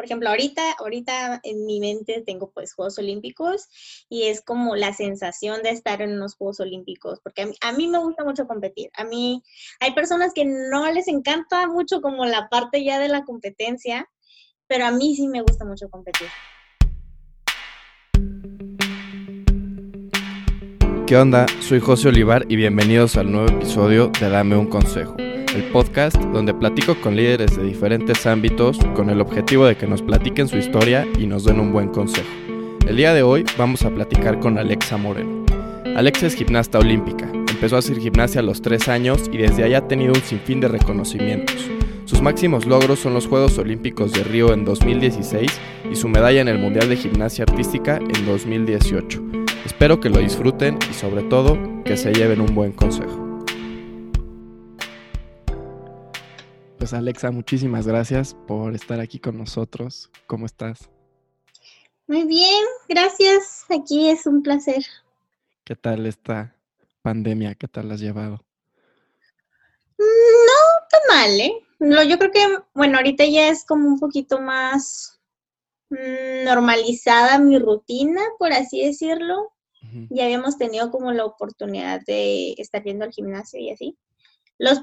por ejemplo, ahorita, ahorita en mi mente tengo pues Juegos Olímpicos y es como la sensación de estar en unos Juegos Olímpicos, porque a mí, me gusta mucho competir. A mí hay personas que no les encanta mucho como la parte ya de la competencia, pero a mí sí me gusta mucho competir. ¿Qué onda? Soy José Olivar y bienvenidos al nuevo episodio de Dame un Consejo el podcast donde platico con líderes de diferentes ámbitos con el objetivo de que nos platiquen su historia y nos den un buen consejo. El día de hoy vamos a platicar con Alexa Moreno. Alexa es gimnasta olímpica, empezó a hacer gimnasia a los 3 años y desde ahí ha tenido un sinfín de reconocimientos. Sus máximos logros son los Juegos Olímpicos de Río en 2016 y su medalla en el Mundial de Gimnasia Artística en 2018. Espero que lo disfruten y sobre todo que se lleven un buen consejo. Pues Alexa, muchísimas gracias por estar aquí con nosotros. ¿Cómo estás? Muy bien, gracias. Aquí es un placer. ¿Qué tal esta pandemia? ¿Qué tal la has llevado? No tan mal, ¿eh? No, yo creo que, bueno, ahorita ya es como un poquito más mm, normalizada mi rutina, por así decirlo. Ya habíamos tenido como la oportunidad de estar viendo al gimnasio y así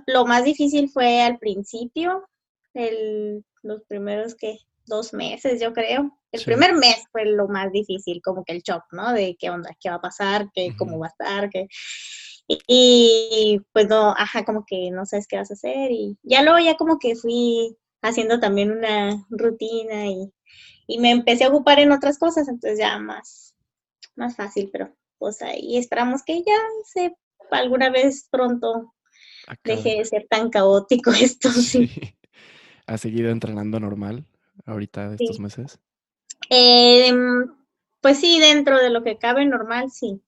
lo más difícil fue al principio, el, los primeros que dos meses, yo creo. El primer mes fue lo más difícil, como que el shock, ¿no? De qué onda, qué va a pasar, qué, cómo va a estar, qué... Y, pues no, ajá, como que no sabes qué vas a hacer. Y ya luego ya como que fui haciendo también una rutina y, y me empecé a ocupar en otras cosas, entonces ya más, más fácil, pero pues ahí esperamos que ya se alguna vez pronto deje de ser tan caótico esto. Sí. ¿Has seguido entrenando normal ahorita estos meses? Em, pues sí, dentro de lo que cabe normal, sí.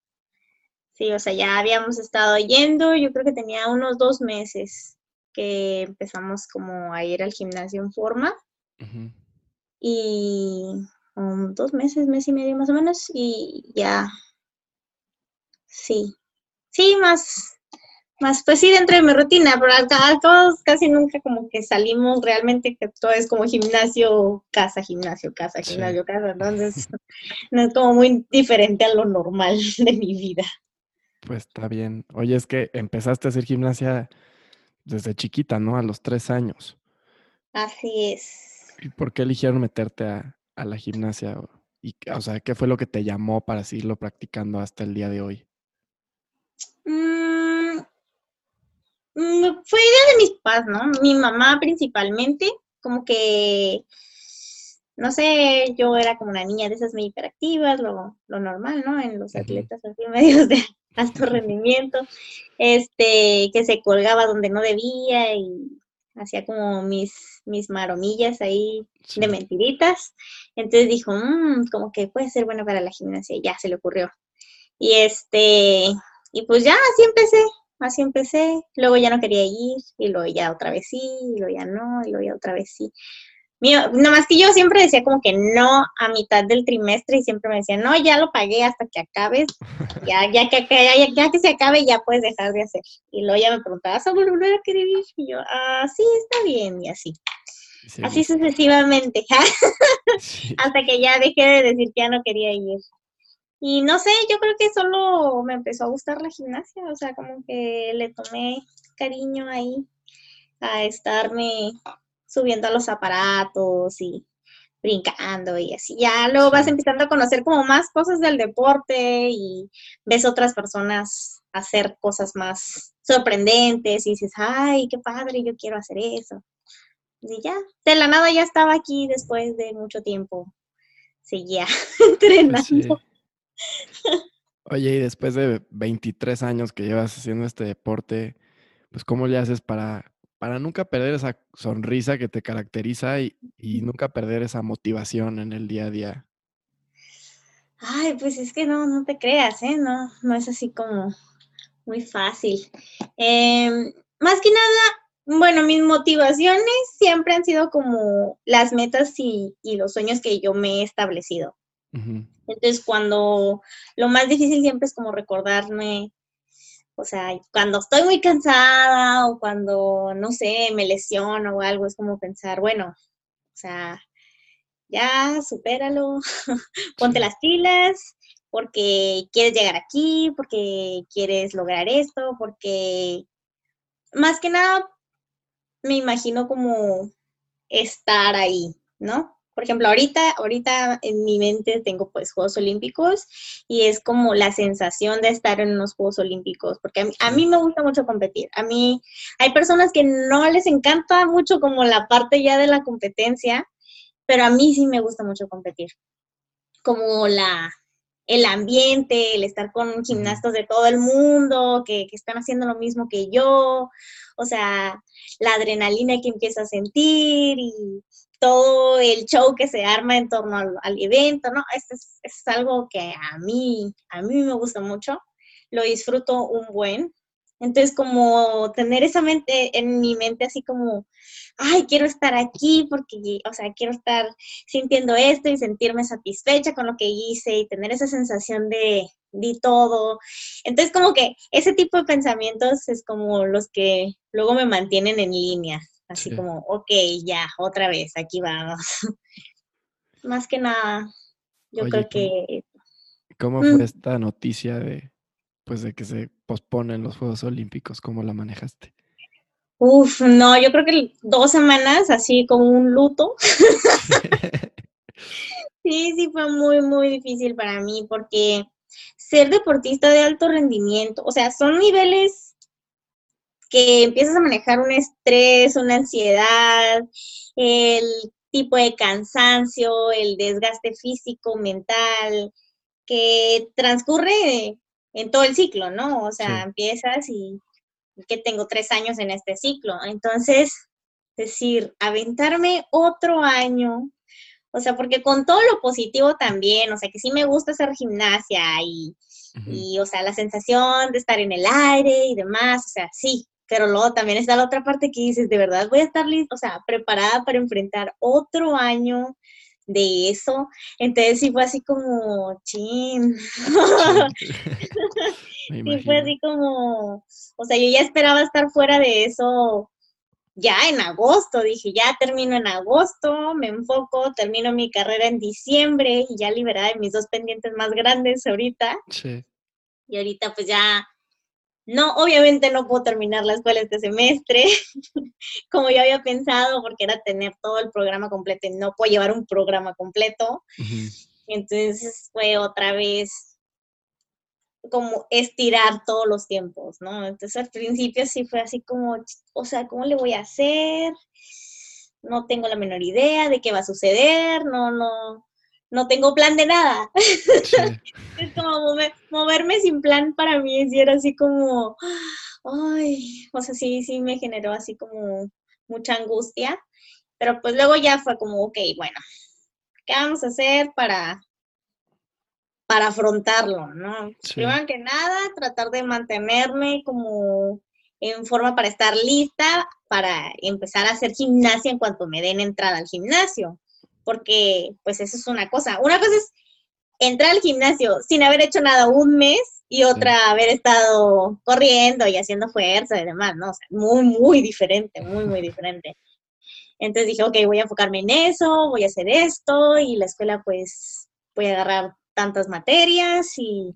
Sí, o sea, ya habíamos estado yendo, yo creo que tenía unos dos meses que empezamos como a ir al gimnasio en forma. Y dos meses, mes y medio más o menos, y ya, sí, sí, más, más, pues sí, dentro de mi rutina, pero acá todos casi nunca como que salimos realmente, que todo es como gimnasio, casa, gimnasio, casa, gimnasio, casa, entonces no es como muy diferente a lo normal de mi vida. Pues está bien. Oye, es que empezaste a hacer gimnasia desde chiquita, ¿no? A los tres años. Así es. ¿Y por qué eligieron meterte a, a la gimnasia? Y, o sea, ¿qué fue lo que te llamó para seguirlo practicando hasta el día de hoy? Mm, fue idea de mis papás, ¿no? Mi mamá principalmente, como que, no sé, yo era como una niña de esas muy hiperactivas, lo, lo normal, ¿no? En los atletas así medios de alto rendimiento, este, que se colgaba donde no debía y hacía como mis, mis maromillas ahí de mentiritas. Entonces dijo, mmm, como que puede ser bueno para la gimnasia, ya se le ocurrió. Y este, y pues ya así empecé, así empecé, luego ya no quería ir, y luego ya otra vez sí, y luego ya no, y luego ya otra vez sí. Mío, más que yo siempre decía como que no a mitad del trimestre y siempre me decía, no, ya lo pagué hasta que acabes, ya, ya, que, ya, ya, que se acabe ya puedes dejar de hacer. Y luego ya me preguntaba, ¿vas a volver a querer ir? Y yo, ah, sí, está bien, y así. Así sucesivamente, hasta que ya dejé de decir que ya no quería ir. Y no sé, yo creo que solo me empezó a gustar la gimnasia, o sea, como que le tomé cariño ahí a estarme subiendo a los aparatos y brincando y así. Ya luego vas empezando a conocer como más cosas del deporte y ves otras personas hacer cosas más sorprendentes y dices, ay, qué padre, yo quiero hacer eso. Y ya, de la nada ya estaba aquí después de mucho tiempo. Seguía entrenando. Oye, y después de 23 años que llevas haciendo este deporte, pues ¿cómo le haces para, para nunca perder esa sonrisa que te caracteriza y, nunca perder esa motivación en el día a día? Ay, pues es que no, no te creas, ¿eh? No, no es así como muy fácil. Em, más que nada, bueno, mis motivaciones siempre han sido como las metas y, los sueños que yo me he establecido. Entonces, cuando lo más difícil siempre es como recordarme, o sea, cuando estoy muy cansada o cuando, no sé, me lesiono o algo, es como pensar, bueno, o sea, ya, supéralo, ponte las pilas, porque quieres llegar aquí, porque quieres lograr esto, porque más que nada me imagino como estar ahí, ¿no? Por ejemplo, ahorita, ahorita en mi mente tengo pues Juegos Olímpicos y es como la sensación de estar en unos Juegos Olímpicos, porque a mí, a mí, me gusta mucho competir. A mí hay personas que no les encanta mucho como la parte ya de la competencia, pero a mí sí me gusta mucho competir. Como la, el ambiente, el estar con gimnastas de todo el mundo, que, que, están haciendo lo mismo que yo, o sea, la adrenalina que empiezo a sentir y todo el show que se arma en torno al, evento, ¿no? Es, es, es, algo que a mí, a mí me gusta mucho, lo disfruto un buen. Entonces, como tener esa mente en mi mente así como, ay, quiero estar aquí porque, o sea, quiero estar sintiendo esto y sentirme satisfecha con lo que hice y tener esa sensación de di todo. Entonces, como que ese tipo de pensamientos es como los que luego me mantienen en línea. Así como, ok, ya, otra vez, aquí vamos. Más que nada, yo creo que... ¿Cómo fue mm. esta noticia de, pues, de que se posponen los Juegos Olímpicos? ¿Cómo la manejaste? Uf, no, yo creo que dos semanas así como un luto. sí, sí, fue muy, muy difícil para mí porque ser deportista de alto rendimiento, o sea, son niveles que empiezas a manejar un estrés, una ansiedad, el tipo de cansancio, el desgaste físico, mental, que transcurre en todo el ciclo, ¿no? O sea, empiezas y que tengo tres años en este ciclo. Entonces, decir, aventarme otro año, o sea, porque con todo lo positivo también, o sea, que sí me gusta hacer gimnasia y, y, o sea, la sensación de estar en el aire y demás, o sea, sí, pero luego también está la otra parte que dices, de verdad voy a estar lista, o sea, preparada para enfrentar otro año de eso. Entonces sí fue así como, chin. sí fue así como, o sea, yo ya esperaba estar fuera de eso ya en agosto, dije, ya termino en agosto, me enfoco, termino mi carrera en diciembre y ya liberada de mis dos pendientes más grandes ahorita. Sí. Y ahorita pues ya no, obviamente no puedo terminar la escuela este semestre, como yo había pensado, porque era tener todo el programa completo y no puedo llevar un programa completo. Entonces fue otra vez como estirar todos los tiempos, ¿no? Entonces al principio sí fue así como, o sea, ¿cómo le voy a hacer? No tengo la menor idea de qué va a suceder, no, no, no tengo plan de nada. es como moverme sin plan para mí, es era así como, ay, o sea, sí, sí me generó así como mucha angustia, pero pues luego ya fue como, ok, bueno, ¿qué vamos a hacer para, para afrontarlo, no? Primero que nada, tratar de mantenerme como en forma para estar lista para empezar a hacer gimnasia en cuanto me den entrada al gimnasio porque pues eso es una cosa. Una cosa es entrar al gimnasio sin haber hecho nada un mes y otra haber estado corriendo y haciendo fuerza y demás, ¿no? O sea, muy, muy diferente, muy, muy diferente. Entonces dije, ok, voy a enfocarme en eso, voy a hacer esto y la escuela pues voy a agarrar tantas materias y,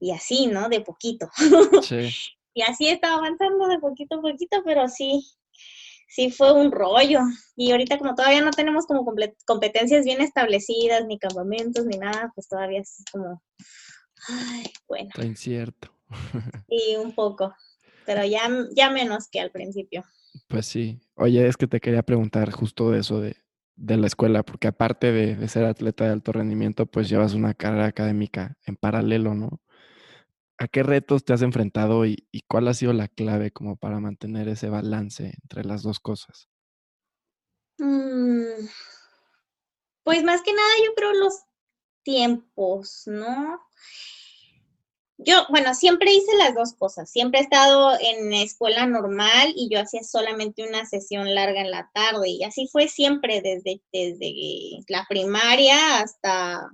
y así, ¿no? De poquito. Sí. y así estaba avanzando de poquito a poquito, pero sí, sí fue un rollo. Y ahorita como todavía no tenemos como competencias bien establecidas, ni campamentos, ni nada, pues todavía es como, ay, bueno. Está incierto. Sí, un poco, pero ya, ya menos que al principio. Pues sí. Oye, es que te quería preguntar justo de eso de, de la escuela, porque aparte de, de, ser atleta de alto rendimiento, pues llevas una carrera académica en paralelo, ¿no? ¿A qué retos te has enfrentado y, cuál ha sido la clave como para mantener ese balance entre las dos cosas? Mm, pues más que nada yo creo los tiempos, ¿no? Yo, bueno, siempre hice las dos cosas. Siempre he estado en escuela normal y yo hacía solamente una sesión larga en la tarde. Y así fue siempre desde, desde la primaria hasta,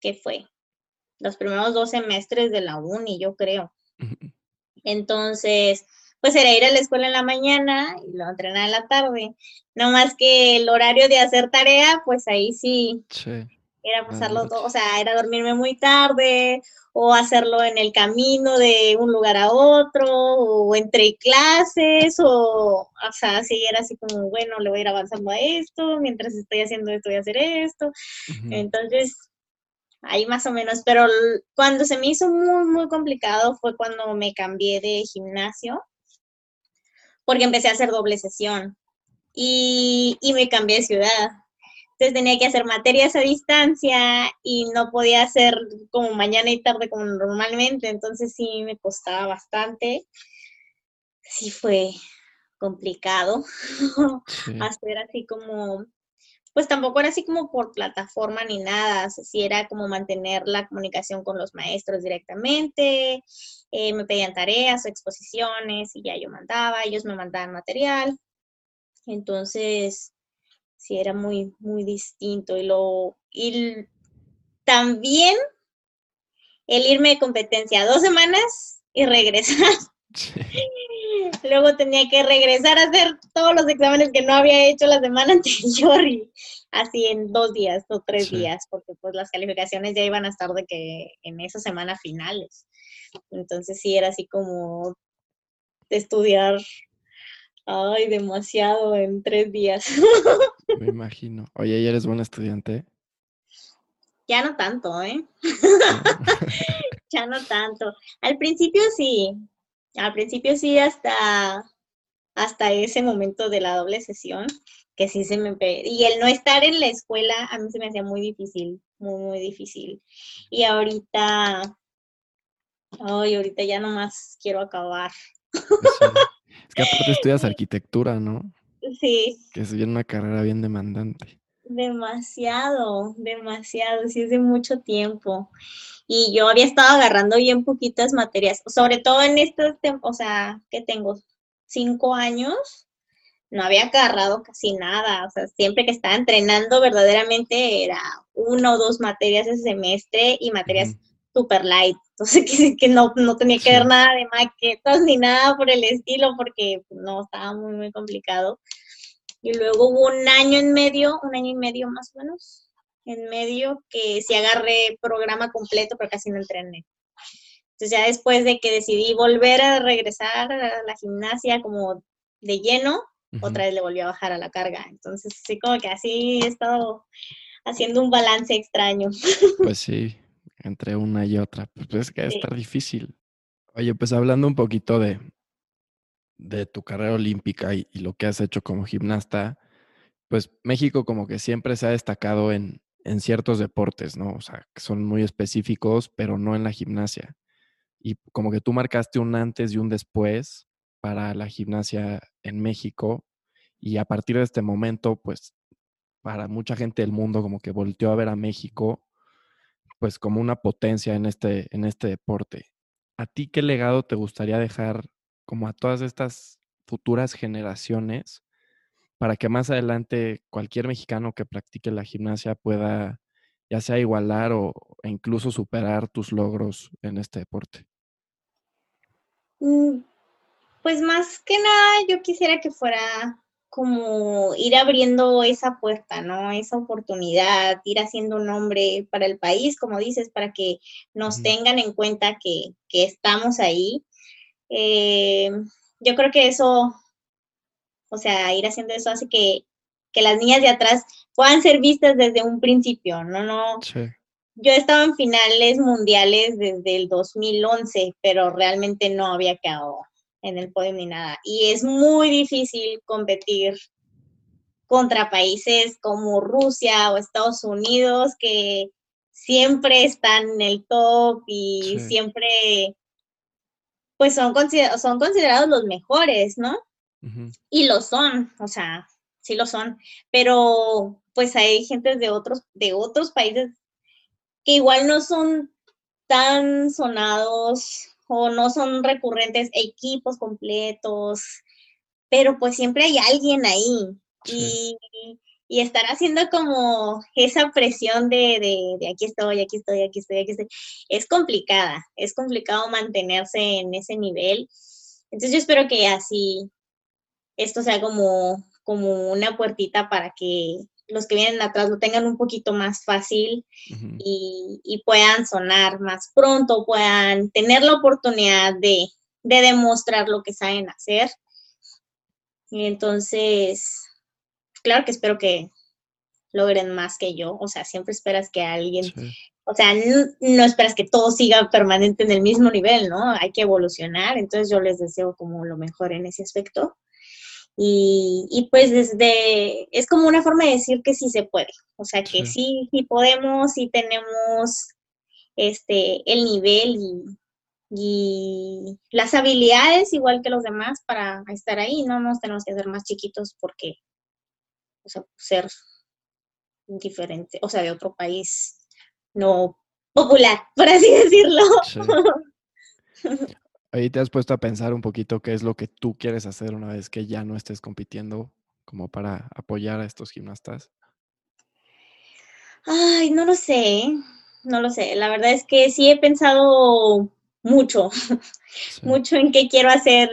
¿qué fue? Los primeros dos semestres de la uni, yo creo. Entonces, pues era ir a la escuela en la mañana y luego entrenar en la tarde. No más que el horario de hacer tarea, pues ahí sí. Era pasarlo todo, o sea, era dormirme muy tarde o hacerlo en el camino de un lugar a otro o entre clases o, o sea, sí era así como, bueno, le voy a ir avanzando a esto, mientras estoy haciendo esto voy a hacer esto. Entonces, ahí más o menos, pero cuando se me hizo muy, muy complicado fue cuando me cambié de gimnasio, porque empecé a hacer doble sesión y, y me cambié de ciudad. Entonces tenía que hacer materias a distancia y no podía hacer como mañana y tarde como normalmente, entonces sí me costaba bastante. Sí fue complicado hacer así como pues tampoco era así como por plataforma ni nada, o sí era como mantener la comunicación con los maestros directamente, eh, me pedían tareas o exposiciones y ya yo mandaba, ellos me mandaban material, entonces sí era muy, muy distinto y lo, y también el irme de competencia dos semanas y regresar. Luego tenía que regresar a hacer todos los exámenes que no había hecho la semana anterior y así en dos días o tres días, porque pues las calificaciones ya iban a estar de que en esa semana finales. Entonces sí era así como de estudiar, ay, demasiado en tres días. Me imagino. Oye, ¿ya eres buena estudiante? Ya no tanto, ¿eh? ya no tanto. Al principio sí, al principio sí, hasta, hasta ese momento de la doble sesión, que sí se me... Y el no estar en la escuela a mí se me hacía muy difícil, muy, muy difícil. Y ahorita, ay, ahorita ya nomás quiero acabar. Es que aparte estudias arquitectura, ¿no? Sí. Que es bien una carrera bien demandante. Demasiado, demasiado, sí es de mucho tiempo. Y yo había estado agarrando bien poquitas materias, sobre todo en estos tiempos, o sea, que tengo cinco años, no había agarrado casi nada, o sea, siempre que estaba entrenando verdaderamente era uno o dos materias ese semestre y materias super light, entonces que, no, no tenía que ver nada de maquetas ni nada por el estilo porque no, estaba muy, muy complicado. Y luego hubo un año en medio, un año y medio más o menos, en medio que sí agarré programa completo, pero casi no entrené. Entonces ya después de que decidí volver a regresar a la gimnasia como de lleno, otra vez le volví a bajar a la carga. Entonces sí, como que así he estado haciendo un balance extraño. Pues sí, entre una y otra. Pues es que a estar difícil. Oye, pues hablando un poquito de, de tu carrera olímpica y, lo que has hecho como gimnasta, pues México como que siempre se ha destacado en, en ciertos deportes, ¿no? O sea, que son muy específicos, pero no en la gimnasia. Y como que tú marcaste un antes y un después para la gimnasia en México y a partir de este momento, pues para mucha gente del mundo como que volteó a ver a México pues como una potencia en este, en este deporte. ¿A ti qué legado te gustaría dejar como a todas estas futuras generaciones para que más adelante cualquier mexicano que practique la gimnasia pueda ya sea igualar o e incluso superar tus logros en este deporte? Mm, pues más que nada yo quisiera que fuera como ir abriendo esa puerta, ¿no? Esa oportunidad, ir haciendo un nombre para el país, como dices, para que nos tengan en cuenta que, estamos ahí. Eh, yo creo que eso o sea, ir haciendo eso hace que, las niñas de atrás puedan ser vistas desde un principio, ¿no? no Yo he estado en finales mundiales desde el 2011, pero realmente no había quedado en el podio ni nada. Y es muy difícil competir contra países como Rusia o Estados Unidos que siempre están en el top y siempre pues son, son considerados los mejores, ¿no? Y lo son, o sea, sí lo son, pero pues hay gente de otros, de otros países que igual no son tan sonados o no son recurrentes equipos completos, pero pues siempre hay alguien ahí. Y, y, estar haciendo como esa presión de, de, de, aquí estoy, aquí estoy, aquí estoy, aquí estoy, es complicada, es complicado mantenerse en ese nivel Entonces yo espero que así esto sea como, como una puertita para que los que vienen atrás lo tengan un poquito más fácil y, y, puedan sonar más pronto, puedan tener la oportunidad de, de demostrar lo que saben hacer. Y entonces, claro que espero que logren más que yo, o sea, siempre esperas que alguien, o sea, no, esperas que todo siga permanente en el mismo nivel, ¿no? Hay que evolucionar, entonces yo les deseo como lo mejor en ese aspecto. Y, y pues desde, es como una forma de decir que sí se puede, o sea, que sí, sí, podemos, sí tenemos este, el nivel y, y las habilidades igual que los demás para estar ahí, no nos tenemos que hacer más chiquitos porque, o sea, ser diferente, o sea, de otro país no popular, por así decirlo. Ahí te has puesto a pensar un poquito qué es lo que tú quieres hacer una vez que ya no estés compitiendo, como para apoyar a estos gimnastas. Ay, no lo sé, no lo sé. La verdad es que sí he pensado mucho, mucho en qué quiero hacer.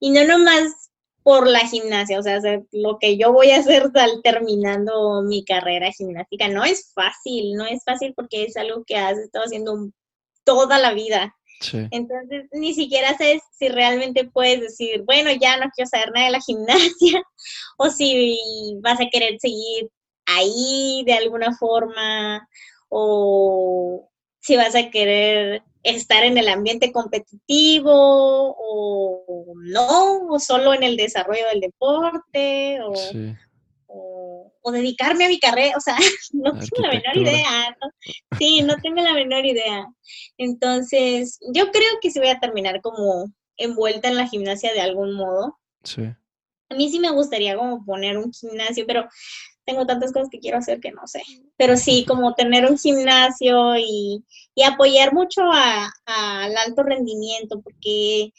Y no nomás por la gimnasia, o sea, lo que yo voy a hacer al terminando mi carrera gimnástica no es fácil, no es fácil porque es algo que has estado haciendo toda la vida. Entonces, ni siquiera sabes si realmente puedes decir, bueno, ya no quiero saber nada de la gimnasia, o si vas a querer seguir ahí de alguna forma, o si vas a querer estar en el ambiente competitivo o no, o solo en el desarrollo del deporte, o, o, dedicarme a mi carrera, o sea, no tengo la menor idea. Sí, no tengo la menor idea. Entonces, yo creo que sí voy a terminar como envuelta en la gimnasia de algún modo. Sí. A mí sí me gustaría como poner un gimnasio, pero tengo tantas cosas que quiero hacer que no sé. Pero sí, como tener un gimnasio y, apoyar mucho al alto rendimiento, porque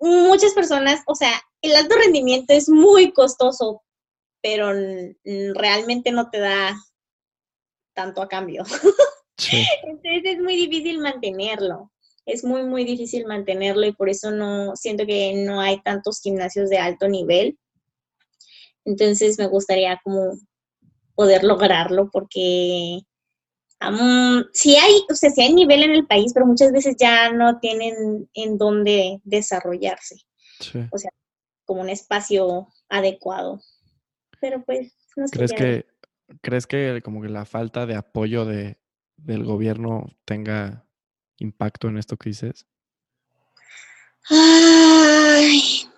muchas personas, o sea, el alto rendimiento es muy costoso, pero realmente no te da tanto a cambio. Entonces es muy difícil mantenerlo. Es muy, muy difícil mantenerlo y por eso no siento que no hay tantos gimnasios de alto nivel entonces me gustaría como poder lograrlo porque sí hay, o sea, sí hay nivel en el país, pero muchas veces ya no tienen en dónde desarrollarse. O sea, como un espacio adecuado. Pero pues no sé. ¿Crees que, ¿Crees que como que la falta de apoyo de, del gobierno tenga impacto en esto que dices? Ay,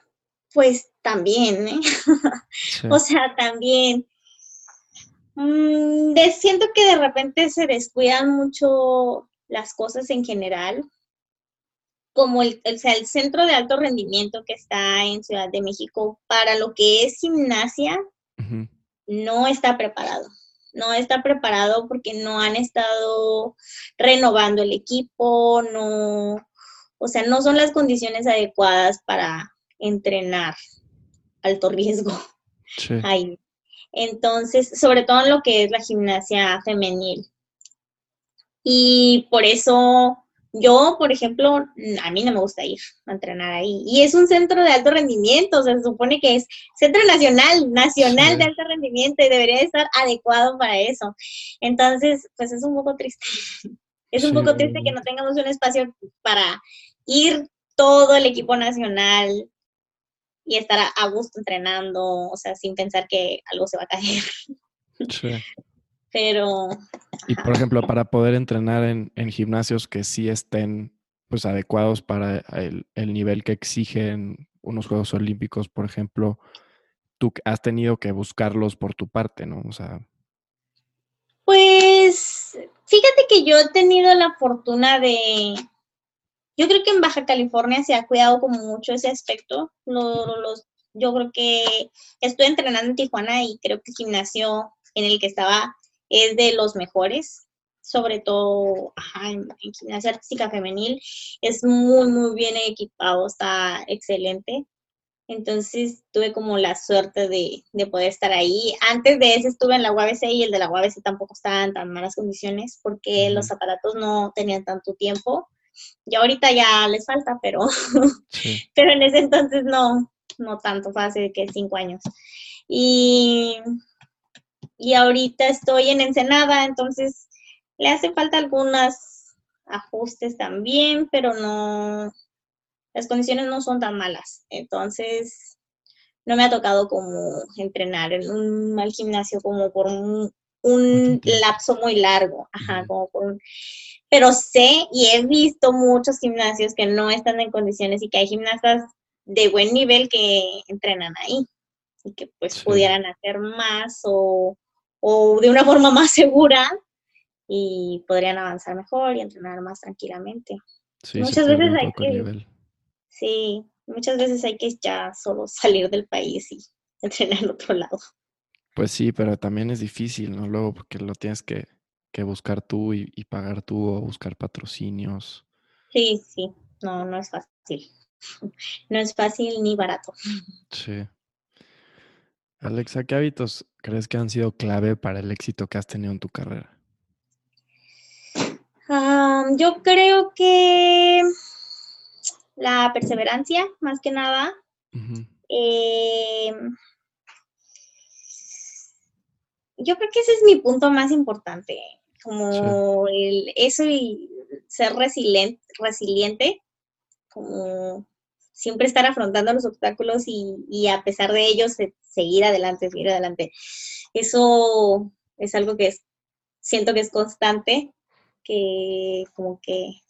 pues también, ¿eh? o sea, también. Mm, siento que de repente se descuidan mucho las cosas en general, como el, el, el centro de alto rendimiento que está en Ciudad de México para lo que es gimnasia, no está preparado. No está preparado porque no han estado renovando el equipo, no, o sea, no son las condiciones adecuadas para, entrenar alto riesgo ahí. Entonces, sobre todo en lo que es la gimnasia femenil. Y por eso yo, por ejemplo, a mí no me gusta ir a entrenar ahí. Y es un centro de alto rendimiento, o sea, se supone que es centro nacional, nacional de alto rendimiento y debería estar adecuado para eso. Entonces, pues es un poco triste. Es un poco triste que no tengamos un espacio para ir todo el equipo nacional y estar a, gusto entrenando, o sea, sin pensar que algo se va a caer. Sí. Pero... Y por ejemplo, para poder entrenar en, gimnasios que sí estén pues adecuados para el, nivel que exigen unos Juegos Olímpicos, por ejemplo, tú has tenido que buscarlos por tu parte, ¿no? O sea... Pues fíjate que yo he tenido la fortuna de, yo creo que en Baja California se ha cuidado como mucho ese aspecto. Los, yo creo que estoy entrenando en Tijuana y creo que el gimnasio en el que estaba es de los mejores, sobre todo en, gimnasia artística femenil. Es muy, muy bien equipado, está excelente. Entonces tuve como la suerte de, de, poder estar ahí. Antes de ese estuve en la UABC y el de la UABC tampoco estaba en tan malas condiciones porque los aparatos no tenían tanto tiempo Y ahorita ya les falta, pero, pero en ese entonces no, no tanto, fue hace que cinco años. Y, y ahorita estoy en Ensenada, entonces le hace falta algunos ajustes también, pero no, las condiciones no son tan malas. Entonces, no me ha tocado como entrenar en un mal gimnasio como por un, lapso muy largo, ajá, como por un, pero sé y he visto muchos gimnasios que no están en condiciones y que hay gimnastas de buen nivel que entrenan ahí y que pues pudieran hacer más o, o de una forma más segura y podrían avanzar mejor y entrenar más tranquilamente. muchas veces hay que sí, muchas veces hay que ya solo salir del país y entrenar en otro lado. Pues sí, pero también es difícil, ¿no? Luego porque lo tienes que, buscar tú y, y, pagar tú o buscar patrocinios. Sí, sí, no, no es fácil. No es fácil ni barato. Sí. Alexa, ¿qué hábitos crees que han sido clave para el éxito que has tenido en tu carrera? yo creo que la perseverancia, más que nada. Em, yo creo que ese es mi punto más importante, como el, eso y ser resiliente, resiliente, como siempre estar afrontando los obstáculos y, a pesar de ellos seguir adelante, seguir adelante. Eso es algo que siento que es constante, que como que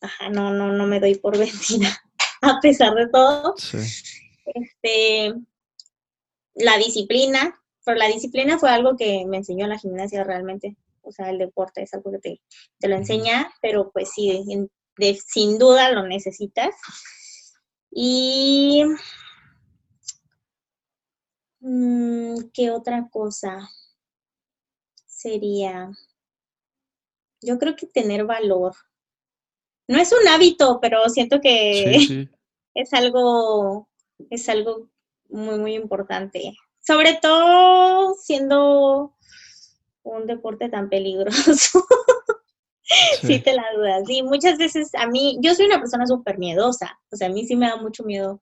ajá, no, no, no me doy por vencida, a pesar de todo. Este, la disciplina, pero la disciplina fue algo que me enseñó la gimnasia realmente. O sea, el deporte es algo que te, te lo enseña, pero pues sí, sin duda lo necesitas. Y mm, ¿qué otra cosa sería? Yo creo que tener valor no es un hábito, pero siento que es algo, es algo muy, muy importante. Sobre todo siendo un deporte tan peligroso. Sí. te la dudas. Sí, muchas veces a mí, yo soy una persona súper miedosa, o sea, a mí sí me da mucho miedo,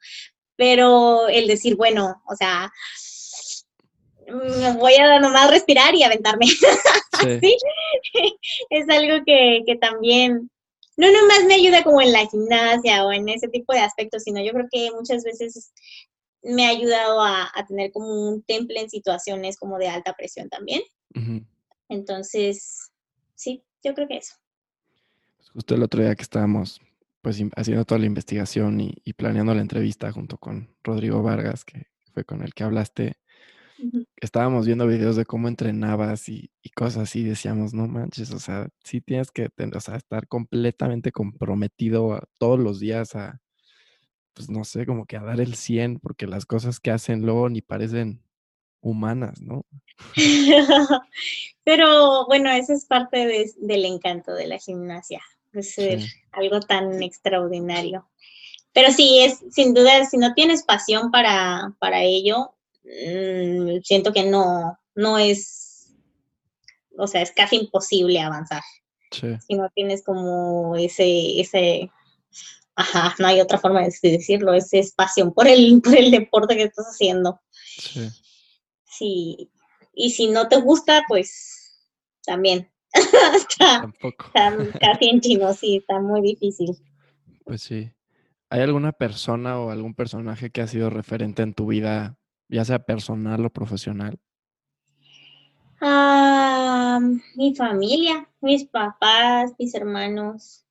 pero el decir, bueno, o sea, voy a nomás respirar y aventarme. Sí. Es algo que, que también no nomás me ayuda como en la gimnasia o en ese tipo de aspectos, sino yo creo que muchas veces me ha ayudado a, tener como un temple en situaciones como de alta presión también. Entonces, sí, yo creo que eso. Pues justo el otro día que estábamos pues haciendo toda la investigación y, y, planeando la entrevista junto con Rodrigo Vargas, que fue con el que hablaste, estábamos viendo videos de cómo entrenabas y, cosas así, decíamos, no manches, o sea, sí tienes que estar completamente comprometido todos los días a, pues no sé, como que a dar el 100, porque las cosas que hacen luego ni parecen humanas, ¿no? Pero bueno, eso es parte del encanto de la gimnasia, de ser algo tan extraordinario. Pero sí, es sin duda, si no tienes pasión para, para ello, Mm, siento que no, no es, o sea, es casi imposible avanzar. Si no tienes como ese, ese, ajá, no hay otra forma de decirlo, ese es pasión por el, por el deporte que estás haciendo. Sí. sí. Y si no te gusta, pues también. Tampoco. Está casi en chino, sí, está muy difícil. Pues sí. ¿Hay alguna persona o algún personaje que ha sido referente en tu vida ya sea personal o profesional? Ah, mi familia, mis papás, mis hermanos.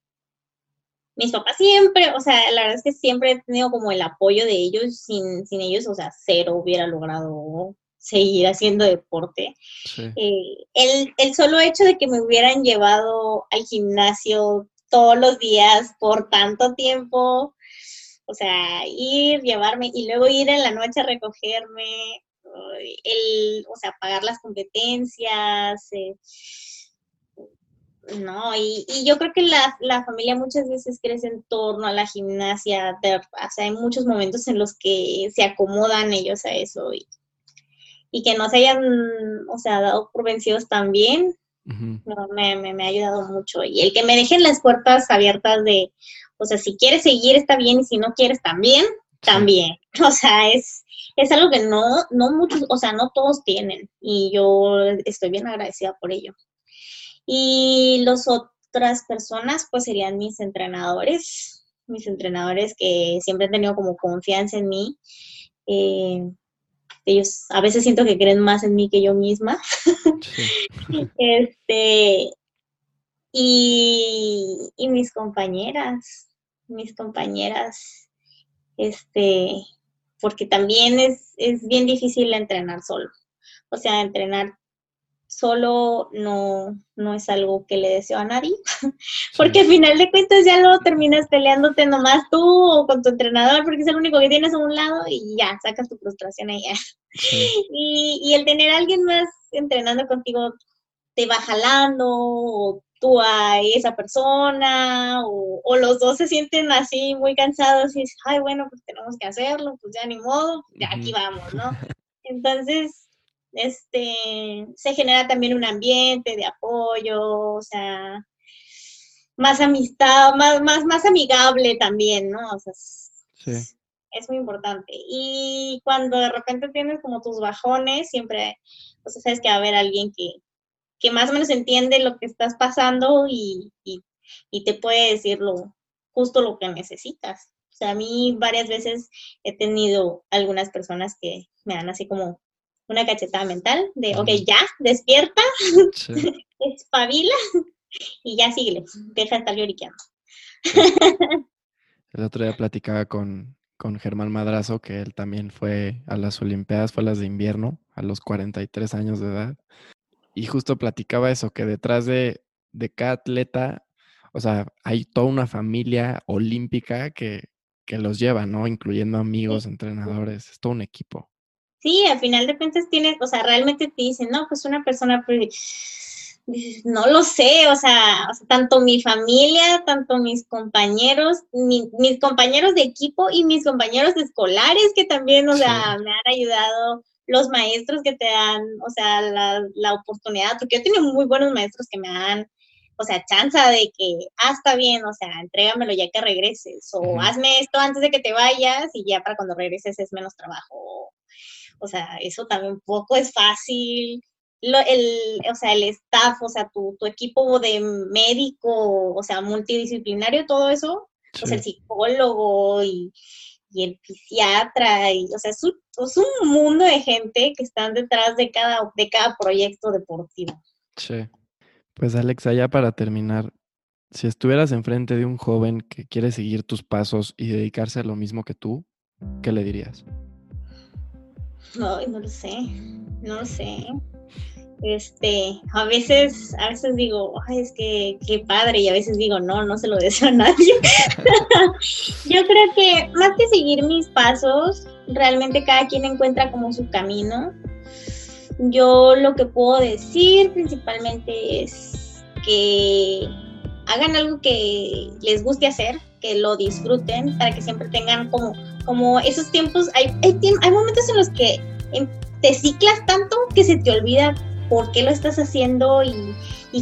Mis papás siempre, o sea, la verdad es que siempre he tenido como el apoyo de ellos, sin, ellos, o sea, cero hubiera logrado seguir haciendo deporte. Eh, el, el solo hecho de que me hubieran llevado al gimnasio todos los días por tanto tiempo, o sea, ir, llevarme y luego ir en la noche a recogerme, el, o sea, pagar las competencias, eh, no, y, yo creo que la, familia muchas veces crece en torno a la gimnasia, o sea, hay muchos momentos en los que se acomodan ellos a eso y, y que no se hayan, o sea, dado por vencidos también, me, me, ha ayudado mucho. Y el que me dejen las puertas abiertas de, o sea, si quieres seguir está bien y si no quieres también, también. O sea, es, es algo que no, no muchos, o sea, no todos tienen y yo estoy bien agradecida por ello. Y las otras personas, pues serían mis entrenadores, mis entrenadores que siempre han tenido como confianza en mí. Eh, ellos a veces siento que creen más en mí que yo misma. este, y, y mis compañeras, mis compañeras, este, porque también es, es bien difícil entrenar solo. O sea, entrenar solo no, no es algo que le deseo a nadie, porque al final de cuentas ya luego terminas peleándote nomás tú o con tu entrenador, porque es el único que tienes a un lado y ya, sacas tu frustración ahí. Y, y el tener a alguien más entrenando contigo te va jalando o tú a esa persona o, o, los dos se sienten así muy cansados y ay, bueno, pues tenemos que hacerlo, pues ya ni modo, ya aquí vamos, ¿no? Entonces, este, se genera también un ambiente de apoyo, o sea, más amistad, más, más, más amigable también, ¿no? O sea, sí. es muy importante. Y cuando de repente tienes como tus bajones, siempre, o sea, sabes que va a haber alguien que, que más o menos entiende lo que estás pasando y, y, y te puede decir lo, justo lo que necesitas. O sea, a mí varias veces he tenido algunas personas que me dan así como una cachetada mental de, ok, ya, despierta, espabila y ya sigue, deja de estar lloriqueando. El otro día platicaba con, con Germán Madrazo, que él también fue a las Olimpiadas, fue a las de invierno, a los 43 años de edad. Y justo platicaba eso, que detrás de, de cada atleta, o sea, hay toda una familia olímpica que, que los lleva, ¿no? Incluyendo amigos, entrenadores, es todo un equipo. Sí, al final de cuentas tienes, o sea, realmente te dicen, no, pues una persona, no lo sé, o sea, tanto mi familia, tanto mis compañeros, mis compañeros de equipo y mis compañeros escolares que también, o sea, me han ayudado, los maestros que te dan, o sea, la, la oportunidad, porque yo tengo muy buenos maestros que me dan, o sea, chance de que, ah, está bien, o sea, entrégamelo ya que regreses, o hazme esto antes de que te vayas y ya para cuando regreses es menos trabajo, o sea, eso también poco es fácil. el, o sea, el staff, o sea, tu, tu, equipo de médico, o sea, multidisciplinario, todo eso, o sea, el psicólogo y, y el psiquiatra, y, o sea, es un, es un, mundo de gente que están detrás de cada, de cada proyecto deportivo. Sí. Pues Alexa, ya para terminar, si estuvieras enfrente de un joven que quiere seguir tus pasos y dedicarse a lo mismo que tú, ¿qué le dirías? No, no lo sé, no lo sé. Este, a veces, a veces digo, Ay, es que qué padre, y a veces digo, no, no se lo deseo a nadie. Yo creo que más que seguir mis pasos, realmente cada quien encuentra como su camino. Yo lo que puedo decir principalmente es que hagan algo que les guste hacer, que lo disfruten, para que siempre tengan como, como esos tiempos. Hay, hay, momentos en los que te ciclas tanto que se te olvida por qué lo estás haciendo y,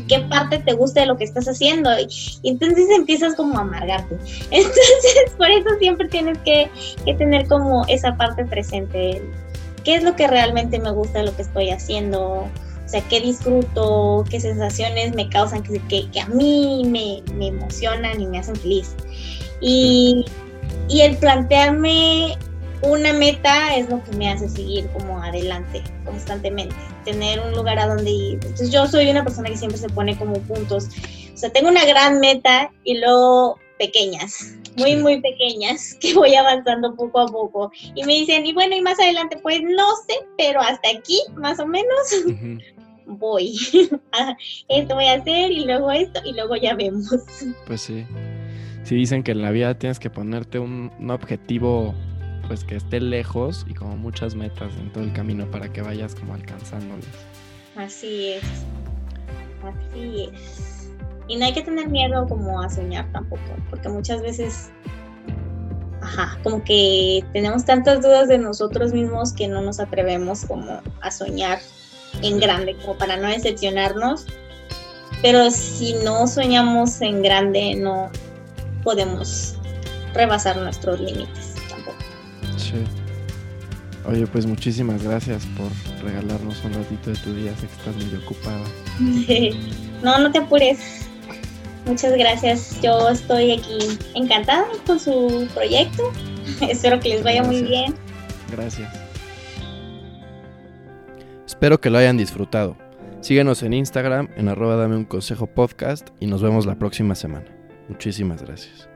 qué parte te gusta de lo que estás haciendo. Y, entonces empiezas como a amargarte. Entonces, por eso siempre tienes que, tener como esa parte presente. ¿Qué es lo que realmente me gusta de lo que estoy haciendo? O sea, qué disfruto, qué sensaciones me causan, que, que, que a mí me, me, emocionan y me hacen feliz. Y, y el plantearme una meta es lo que me hace seguir como adelante constantemente, tener un lugar a donde ir. Entonces yo soy una persona que siempre se pone como puntos. O sea, tengo una gran meta y luego pequeñas, muy, muy pequeñas, que voy avanzando poco a poco. Y me dicen, y bueno, y más adelante, pues no sé, pero hasta aquí, más o menos, voy. esto voy a hacer y luego esto y luego ya vemos. Pues sí. Sí dicen que en la vida tienes que ponerte un, un objetivo pues que esté lejos y como muchas metas en todo el camino para que vayas como alcanzándolas. Así es. Así es. Y no hay que tener miedo como a soñar tampoco, porque muchas veces, ajá, como que tenemos tantas dudas de nosotros mismos que no nos atrevemos como a soñar en grande, como para no decepcionarnos. pero si no soñamos en grande, no podemos rebasar nuestros límites tampoco. Sí. Oye, pues muchísimas gracias por regalarnos un ratito de tu día. Sé que estás muy ocupada. no, no te apures. Muchas gracias. Yo estoy aquí encantada con su proyecto. Espero que les vaya muy bien. Gracias. Espero que lo hayan disfrutado. Síguenos en Instagram en arroba dame un consejo podcast y nos vemos la próxima semana. Muchísimas gracias.